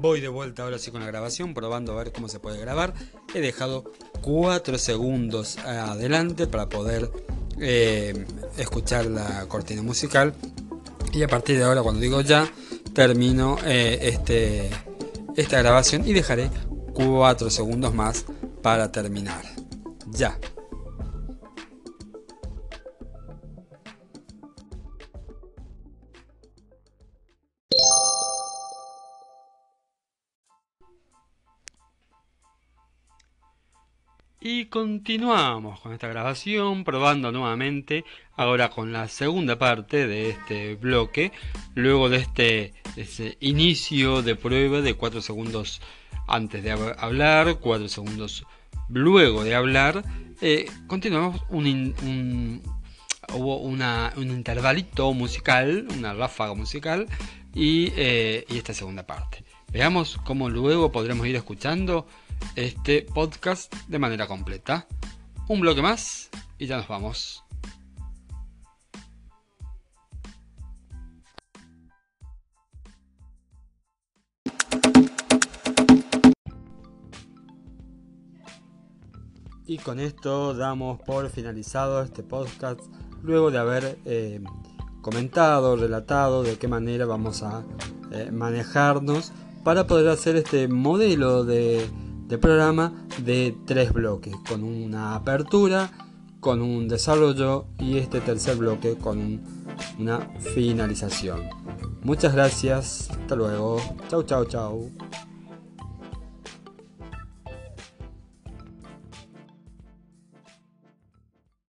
Voy de vuelta ahora sí con la grabación, probando a ver cómo se puede grabar. He dejado 4 segundos adelante para poder eh, escuchar la cortina musical. Y a partir de ahora, cuando digo ya, termino eh, este, esta grabación y dejaré 4 segundos más para terminar. Ya. Y continuamos con esta grabación, probando nuevamente, ahora con la segunda parte de este bloque, luego de este, inicio de prueba de 4 segundos antes de hablar, 4 segundos luego de hablar, eh, continuamos hubo un intervalito musical, una ráfaga musical y, eh, y esta segunda parte. Veamos cómo luego podremos ir escuchando este podcast de manera completa. Un bloque más y ya nos vamos. Y con esto damos por finalizado este podcast luego de haber eh, comentado, relatado de qué manera vamos a eh, manejarnos para poder hacer este modelo de de programa de tres bloques, con una apertura, con un desarrollo y este tercer bloque con una finalización. Muchas gracias, hasta luego, chau chau chau.